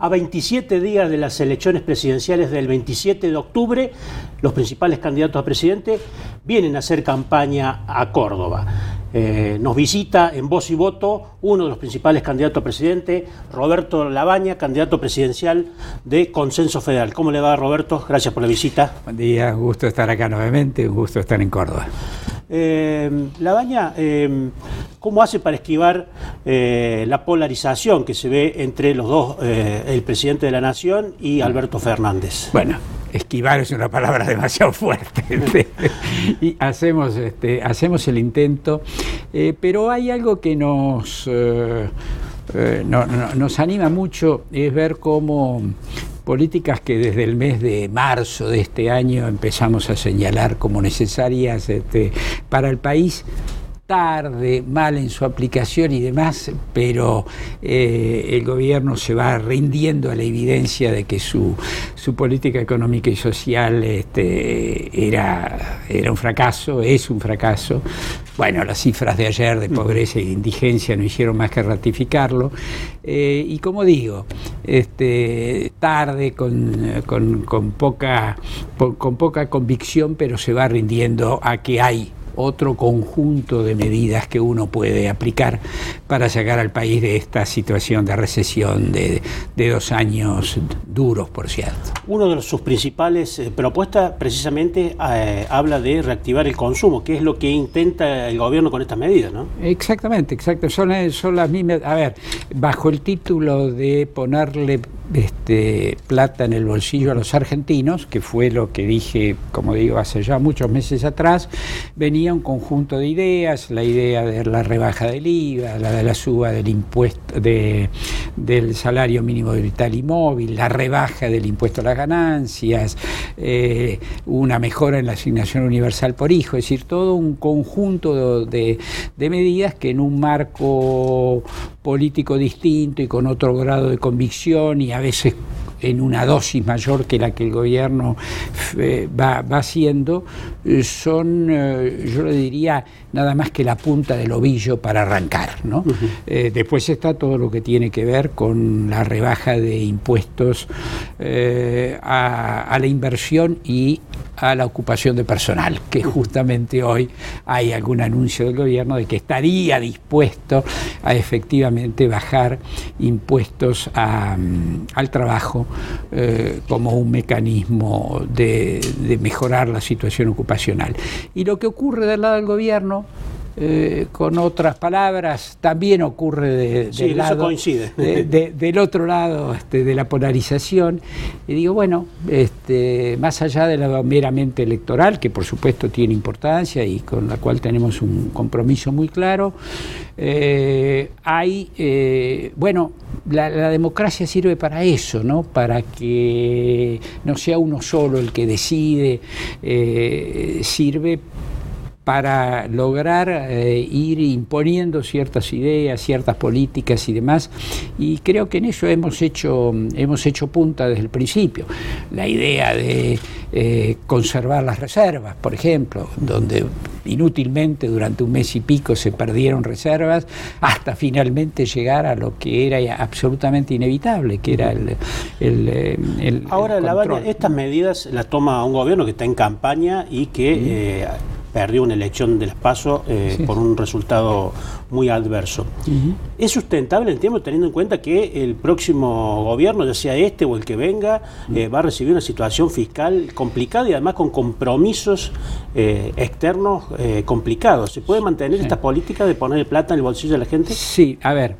A 27 días de las elecciones presidenciales del 27 de octubre, los principales candidatos a presidente vienen a hacer campaña a Córdoba. Eh, nos visita en voz y voto uno de los principales candidatos a presidente, Roberto Labaña, candidato presidencial de Consenso Federal. ¿Cómo le va, Roberto? Gracias por la visita. Buen día, un gusto estar acá nuevamente, un gusto estar en Córdoba. Eh, Labaña, eh, ¿cómo hace para esquivar eh, la polarización que se ve entre los dos, el presidente de la Nación y Alberto Fernández? Bueno, esquivar es una palabra demasiado fuerte. y hacemos, este, hacemos el intento, eh, pero hay algo que nos, eh, eh, no- no- nos anima mucho, es ver cómo políticas que desde el mes de marzo de este año empezamos a señalar como necesarias este, para el país, tarde, mal en su aplicación y demás, pero eh, el gobierno se va rindiendo a la evidencia de que su, su política económica y social este, era, era un fracaso, es un fracaso. Bueno, las cifras de ayer de pobreza y indigencia no hicieron más que ratificarlo. Eh, y como digo, este, tarde, con, con- con poca, po- con poca convicción, pero se va rindiendo a que hay otro conjunto de medidas que uno puede aplicar para sacar al país de esta situación de recesión de, de dos años duros, por cierto. Uno de sus principales eh, propuestas precisamente eh, habla de reactivar el consumo, que es lo que intenta el gobierno con estas medidas, ¿no? Exactamente, exacto. Son, eh, son las mismas. A ver, bajo el título de ponerle este, plata en el bolsillo a los argentinos, que fue lo que dije, como digo, hace ya muchos meses atrás, venía un conjunto de ideas, la idea de la rebaja del IVA, la de la suba del impuesto de, del salario mínimo vital y móvil, la rebaja del impuesto a las ganancias, eh, una mejora en la asignación universal por hijo, es decir, todo un conjunto de, de medidas que en un marco político distinto y con otro grado de convicción y a veces en una dosis mayor que la que el gobierno eh, va, va haciendo, eh, son, eh, yo le diría, nada más que la punta del ovillo para arrancar. ¿no? Eh, después está todo lo que tiene que ver con la rebaja de impuestos a, a la inversión y a la ocupación de personal, que justamente hoy hay algún anuncio del gobierno de que estaría dispuesto a efectivamente bajar impuestos a, mm, al trabajo eh, como un mecanismo de, de mejorar la situación ocupacional. Y lo que ocurre del lado del gobierno, eh, con otras palabras, también ocurre de- Sí, del eso lado coincide. de- de- del otro lado este, de la polarización. Y digo, bueno, este, más allá de la meramente electoral, que por supuesto tiene importancia y con la cual tenemos un compromiso muy claro, eh, hay, eh, bueno, la, la democracia sirve para eso, ¿no? Para que no sea uno solo el que decide, sirve para lograr eh, ir imponiendo ciertas ideas, ciertas políticas y demás. Y creo que en eso hemos hecho, hemos hecho punta desde el principio. La idea de eh, conservar las reservas, por ejemplo, donde inútilmente durante un mes y pico se perdieron reservas, hasta finalmente llegar a lo que era absolutamente inevitable, que era el... el, el- Ahora, el estas medidas las toma un gobierno que está en campaña y que eh, perdió una elección del paso eh, Sí. por un resultado muy adverso. ¿Es sustentable el tiempo teniendo en cuenta que el próximo gobierno, ya sea este o el que venga, eh, va a recibir una situación fiscal complicada y además con compromisos eh, externos eh, complicados? ¿Se puede mantener Sí. esta política de poner plata en el bolsillo de la gente? Sí, a ver,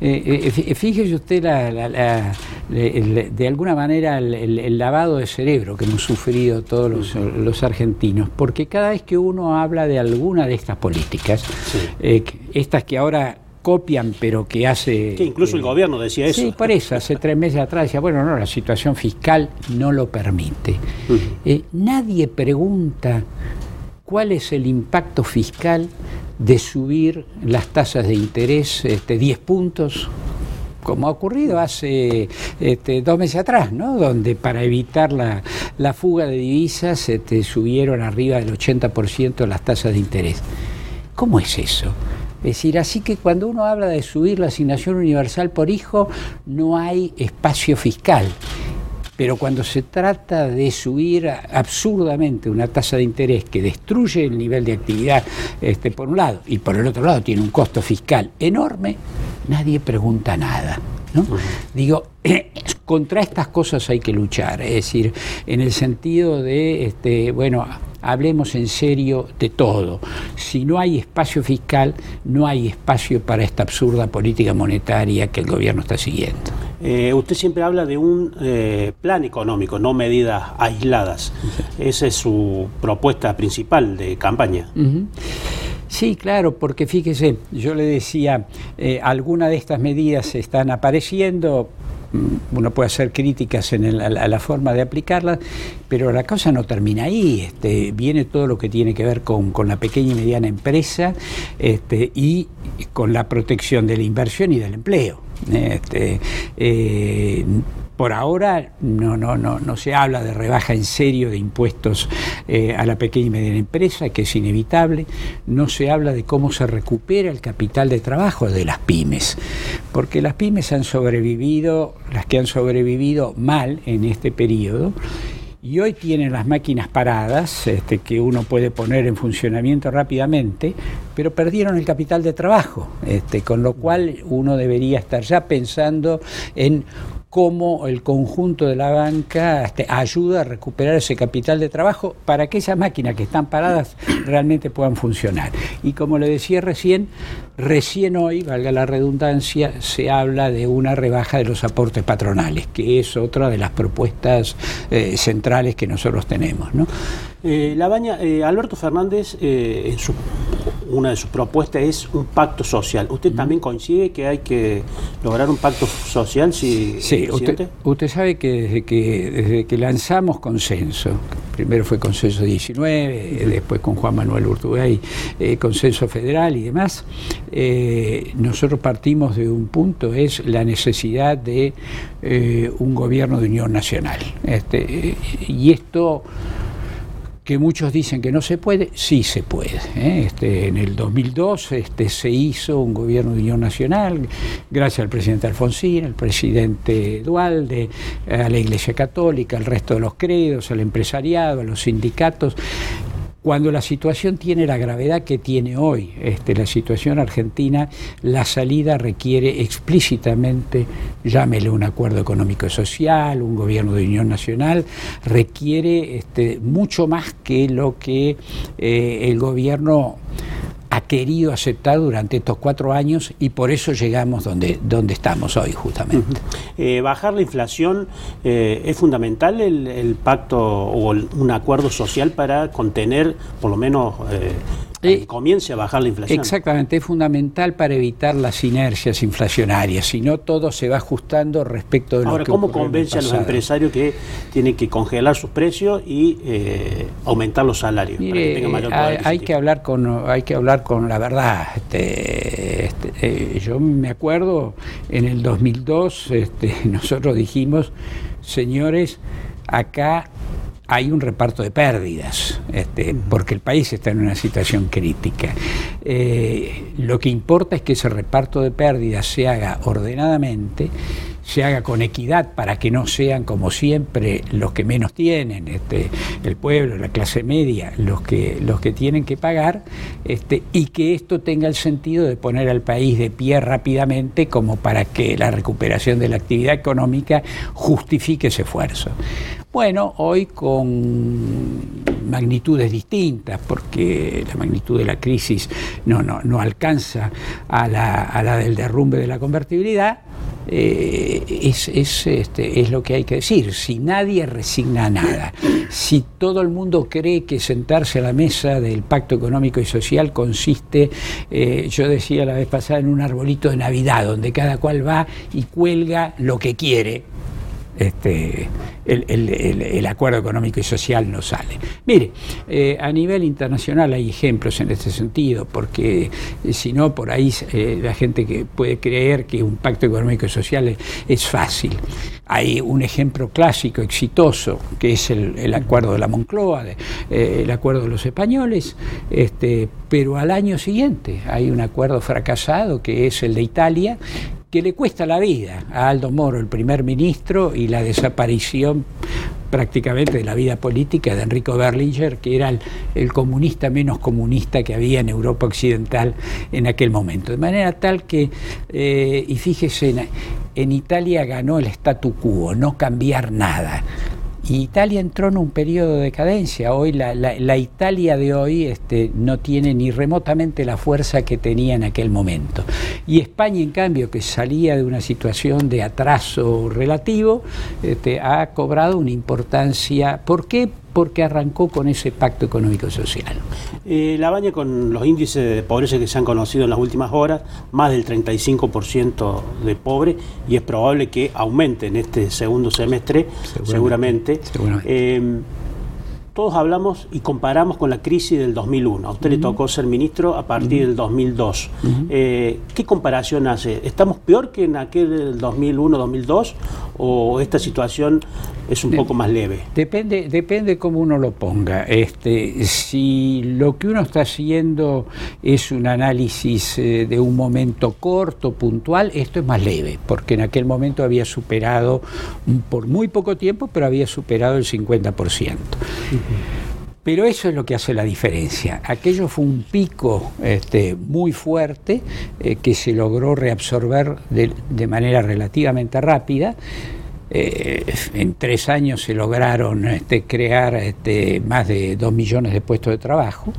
fí- fíjese usted la- la- la- el- de alguna manera el, el- el lavado de cerebro que hemos sufrido todos los, los argentinos, porque cada vez que uno habla de alguna de estas políticas, estas que ahora copian pero que hace... Que incluso el eh, gobierno decía eso. Sí, por eso, hace tres meses atrás decía, bueno, no, la situación fiscal no lo permite. Eh, nadie pregunta cuál es el impacto fiscal de subir las tasas de interés este, 10 puntos, como ha ocurrido hace este, dos meses atrás, ¿no? donde para evitar la, la fuga de divisas este, subieron arriba del 80% las tasas de interés. ¿Cómo es eso? Es decir, así que cuando uno habla de subir la asignación universal por hijo, no hay espacio fiscal. Pero cuando se trata de subir absurdamente una tasa de interés que destruye el nivel de actividad este, por un lado y por el otro lado tiene un costo fiscal enorme, nadie pregunta nada. ¿No? Digo, contra estas cosas hay que luchar, es decir, en el sentido de, este, bueno, hablemos en serio de todo. Si no hay espacio fiscal, no hay espacio para esta absurda política monetaria que el gobierno está siguiendo. Eh, usted siempre habla de un eh, plan económico, no medidas aisladas. Esa es su propuesta principal de campaña. Sí, claro, porque fíjese, yo le decía, eh, algunas de estas medidas están apareciendo, mm, uno puede hacer críticas en a, la forma de aplicarlas, pero la cosa no termina ahí. Este, viene todo lo que tiene que ver con, la pequeña y mediana empresa este, y con la protección de la inversión y del empleo. Este, eh, por ahora no, no, no, no se habla de rebaja en serio de impuestos eh, a la pequeña y mediana empresa, que es inevitable. No se habla de cómo se recupera el capital de trabajo de las pymes, porque las pymes han sobrevivido, las que han sobrevivido mal en este periodo, y hoy tienen las máquinas paradas este, que uno puede poner en funcionamiento rápidamente, pero perdieron el capital de trabajo, este, con lo cual uno debería estar ya pensando en cómo el conjunto de la banca este, ayuda a recuperar ese capital de trabajo para que esas máquinas que están paradas realmente puedan funcionar. Y como le decía recién, recién hoy, valga la redundancia, se habla de una rebaja de los aportes patronales, que es otra de las propuestas eh, centrales que nosotros tenemos. ¿no? Eh, la baña, eh, Alberto Fernández, en su una de sus propuestas es un pacto social. ¿Usted también coincide que hay que lograr un pacto social? Si, sí, usted, sabe que desde, que desde que lanzamos consenso, primero fue consenso 19, después con Juan Manuel Urtubey, eh, consenso federal y demás, eh, nosotros partimos de un punto, es la necesidad de eh, un gobierno de unión nacional. Este, y esto que muchos dicen que no se puede, sí se puede. ¿eh? Este, en el 2002 este, se hizo un gobierno de unión nacional, gracias al presidente Alfonsín, al presidente Dualde, a la Iglesia Católica, al resto de los credos, al empresariado, a los sindicatos cuando la situación tiene la gravedad que tiene hoy, este, la situación argentina, la salida requiere explícitamente, llámele un acuerdo económico y social, un gobierno de unión nacional, requiere este, mucho más que lo que eh, el gobierno ha querido aceptar durante estos cuatro años y por eso llegamos donde, donde estamos hoy justamente. Eh, bajar la inflación eh, es fundamental el, pacto o un acuerdo social para contener por lo menos eh, eh, comience a bajar la inflación. Exactamente, es fundamental para evitar las inercias inflacionarias, si no todo se va ajustando respecto de lo Ahora, ¿cómo convence a los empresarios que tienen que congelar sus precios y eh, aumentar los salarios? hay, que hablar con, hay que hablar con la verdad. Este, este eh, yo me acuerdo en el 2002, este, nosotros dijimos, señores, acá hay un reparto de pérdidas, este, porque el país está en una situación crítica. Eh, lo que importa es que ese reparto de pérdidas se haga ordenadamente se haga con equidad para que no sean como siempre los que menos tienen, este, el pueblo, la clase media, los que, los que tienen que pagar, este, y que esto tenga el sentido de poner al país de pie rápidamente como para que la recuperación de la actividad económica justifique ese esfuerzo. Bueno, hoy con magnitudes distintas, porque la magnitud de la crisis no, no, no alcanza a la, a la del derrumbe de la convertibilidad, eh, es, este, es, lo que hay que decir. Si nadie resigna nada, si todo el mundo cree que sentarse a la mesa del pacto económico y social consiste, eh, yo decía la vez pasada, en un arbolito de Navidad, donde cada cual va y cuelga lo que quiere, este, el, acuerdo económico y social no sale. Mire, eh, a nivel internacional hay ejemplos en este sentido, porque eh, si no, por ahí eh, la gente que puede creer que un pacto económico y social es, fácil. Hay un ejemplo clásico, exitoso, que es el, acuerdo de la Moncloa, el acuerdo de los españoles, este, pero al año siguiente hay un acuerdo fracasado que es el de Italia, que le cuesta la vida a Aldo Moro, el primer ministro, y la desaparición prácticamente de la vida política de Enrico Berlinger, que era el, comunista menos comunista que había en Europa Occidental en aquel momento. De manera tal que, eh, y fíjese, en Italia ganó el statu quo, no cambiar nada. Y Italia entró en un periodo de decadencia. Hoy la, Italia de hoy este, no tiene ni remotamente la fuerza que tenía en aquel momento. Y España, en cambio, que salía de una situación de atraso relativo, este, ha cobrado una importancia. ¿Por qué? Porque arrancó con ese pacto económico-social. Eh, la baña con los índices de pobreza que se han conocido en las últimas horas, más del 35% de pobre, y es probable que aumente en este segundo semestre, seguramente. Eh, todos hablamos y comparamos con la crisis del 2001. A usted le tocó ser ministro a partir del 2002. Eh, ¿Qué comparación hace? ¿Estamos peor que en aquel 2001-2002 o esta situación es un poco más leve? Depende, depende cómo uno lo ponga. Este, si lo que uno está haciendo es un análisis eh, de un momento corto, puntual, esto es más leve, porque en aquel momento había superado, por muy poco tiempo, pero había superado el 50%. Pero eso es lo que hace la diferencia. Aquello fue un pico este, muy fuerte eh, que se logró reabsorber de, manera relativamente rápida. Eh, en tres años se lograron este, crear este, más de dos millones de puestos de trabajo.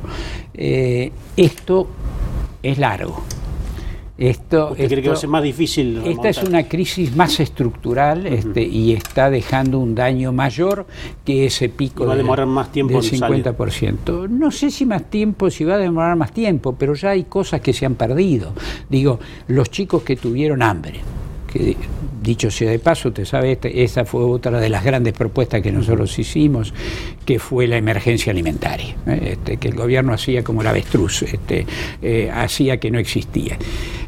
Eh, esto es largo. Esto, ¿Usted cree que va a ser más difícil? Esta es una crisis más estructural este, y está dejando un daño mayor que ese pico va a demorar más tiempo del 50%. No sé si más tiempo, si va a demorar más tiempo, pero ya hay cosas que se han perdido. Digo, los chicos que tuvieron hambre, que dicho sea de paso, usted sabe, este, esa fue otra de las grandes propuestas que nosotros hicimos, que fue la emergencia alimentaria, ¿eh? este, que el gobierno hacía como el avestruz, este, eh, hacía que no existía.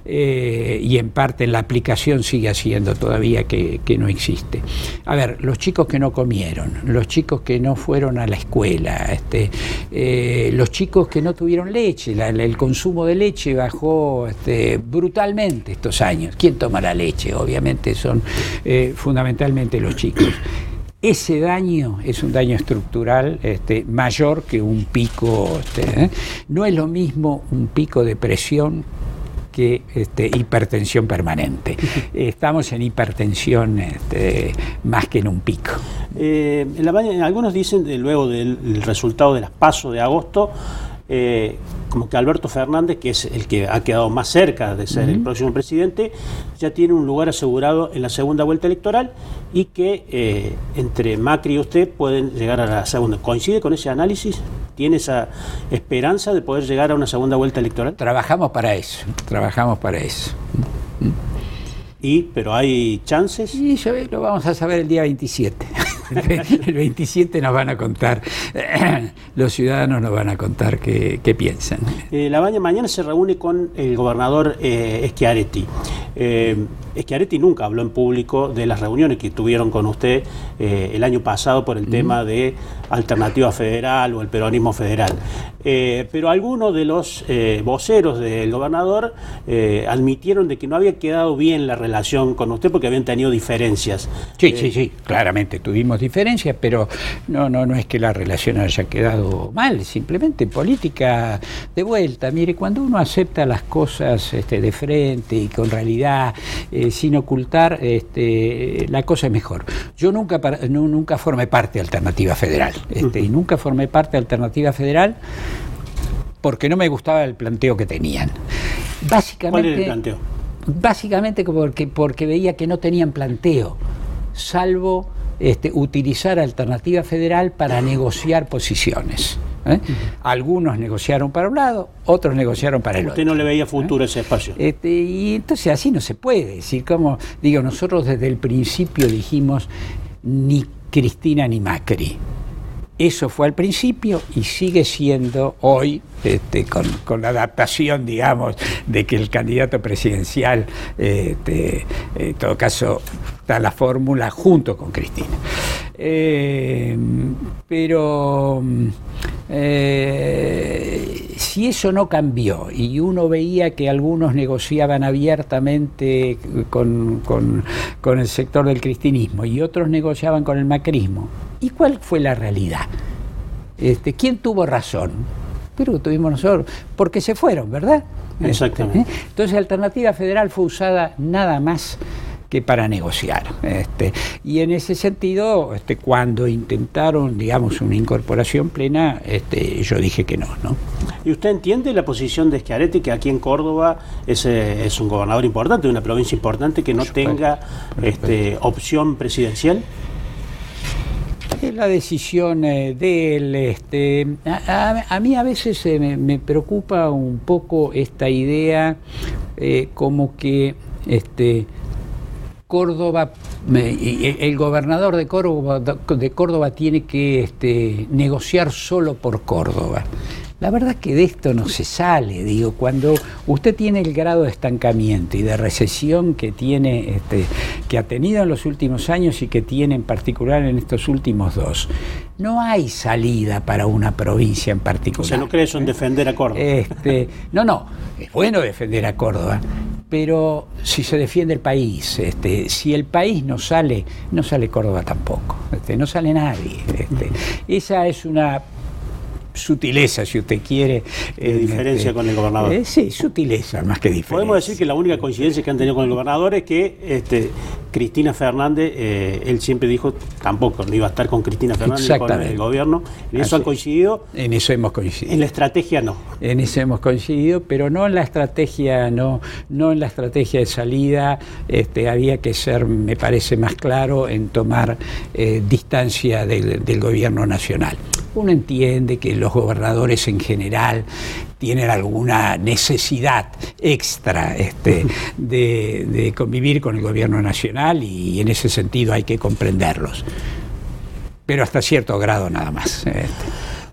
Eh, y en parte en la aplicación sigue haciendo todavía que, no existe. A ver, los chicos que no comieron, los chicos que no fueron a la escuela, este, eh, los chicos que no tuvieron leche, el consumo de leche bajó brutalmente estos años. ¿Quién toma la leche? Obviamente son eh, fundamentalmente los chicos ese daño es un daño estructural este, mayor que un pico. Este, no es lo mismo un pico de presión que este, hipertensión permanente. Estamos en hipertensión este, más que en un pico. Eh, algunos dicen, luego del resultado de las pasos de agosto, eh, como que Alberto Fernández, que es el que ha quedado más cerca de ser el próximo presidente, ya tiene un lugar asegurado en la segunda vuelta electoral y que eh, entre Macri y usted pueden llegar a la segunda. ¿Coincide con ese análisis? ¿Tiene esa esperanza de poder llegar a una segunda vuelta electoral? Trabajamos para eso, trabajamos para eso. ¿Y, pero hay chances? Sí, lo vamos a saber el día 27. el 27 nos van a contar, los ciudadanos nos van a contar qué, piensan. Eh, la Baña mañana se reúne con el gobernador eh, Schiaretti. Schiaretti nunca habló en público de las reuniones que tuvieron con usted eh, el año pasado por el tema de alternativa federal o el peronismo federal. Eh, pero algunos de los eh, voceros del gobernador admitieron de que no había quedado bien la relación con usted porque habían tenido diferencias. Sí, sí, sí, claramente tuvimos diferencias, pero no, no, no es que la relación haya quedado mal, simplemente política de vuelta. Mire, cuando uno acepta las cosas este, de frente y con realidad, eh, sin ocultar, este, la cosa es mejor. Yo nunca, nunca formé parte de Alternativa Federal, este, y nunca formé parte de Alternativa Federal porque no me gustaba el planteo que tenían. Básicamente, ¿Cuál era el planteo? Básicamente porque, porque veía que no tenían planteo, salvo este, utilizar Alternativa Federal para negociar posiciones. ¿eh? Algunos negociaron para un lado, otros negociaron para el Usted otro. no le veía futuro a ese espacio. Este, y entonces así no se puede. decir, como digo, nosotros desde el principio dijimos ni Cristina ni Macri. Eso fue al principio y sigue siendo hoy, este, con, con la adaptación, digamos, de que el candidato presidencial, este, en todo caso, está la fórmula junto con Cristina. Eh, pero eh, si eso no cambió y uno veía que algunos negociaban abiertamente con, con- con el sector del cristinismo y otros negociaban con el macrismo, ¿y cuál fue la realidad? Este, ¿Quién tuvo razón? Pero tuvimos nosotros, porque se fueron, ¿verdad? Exactamente. ¿Eh? Entonces, Alternativa Federal fue usada nada más que para negociar. Este, y en ese sentido, este, cuando intentaron, digamos, una incorporación plena, este, yo dije que no, ¿no? ¿Y usted entiende la posición de Schiaretti, que aquí en Córdoba es, eh, es un gobernador importante, de una provincia importante, que no tenga este, opción presidencial? Es la decisión eh, de él. Este, a, a- a mí a veces eh, me, me preocupa un poco esta idea eh, como que este, Córdoba, el gobernador de Córdoba, de Córdoba tiene que este, negociar solo por Córdoba. La verdad es que de esto no se sale, digo, cuando usted tiene el grado de estancamiento y de recesión que tiene, este, que ha tenido en los últimos años y que tiene en particular en estos últimos dos, no hay salida para una provincia en O particular. sea, ¿no cree eso en defender a Córdoba? Este, no, no, es bueno defender a Córdoba, pero si se defiende el país, este, si el país no sale, no sale Córdoba tampoco, este, no sale nadie. este. esa es una sutileza, si usted quiere. De en, diferencia este, con el gobernador. eh, sí, sutileza más que diferencia. Podemos decir que la única coincidencia que han tenido con el gobernador es que este, Cristina Fernández, eh, él siempre dijo tampoco, no iba a estar con Cristina Fernández con el gobierno. En eso Así. han coincidido, En eso hemos coincidido. en la estrategia no. En eso hemos coincidido, pero no en la estrategia, no, no en la estrategia de salida. Este, había que ser, me parece, más claro en tomar eh, distancia del, del gobierno nacional. Uno entiende que los gobernadores en general tienen alguna necesidad extra este, de, de convivir con el gobierno nacional y en ese sentido hay que comprenderlos. Pero hasta cierto grado nada más. este.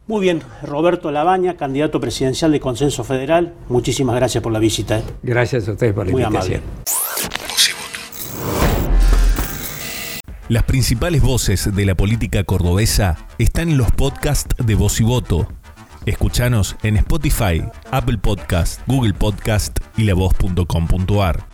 Muy bien, Roberto Labaña, candidato presidencial de Consenso Federal, muchísimas gracias por la visita. ¿eh? Gracias a ustedes por la Muy invitación. Las principales voces de la política cordobesa están en los podcasts de Voz y Voto. Escuchanos en Spotify, Apple Podcast, Google Podcast y lavoz.com.ar.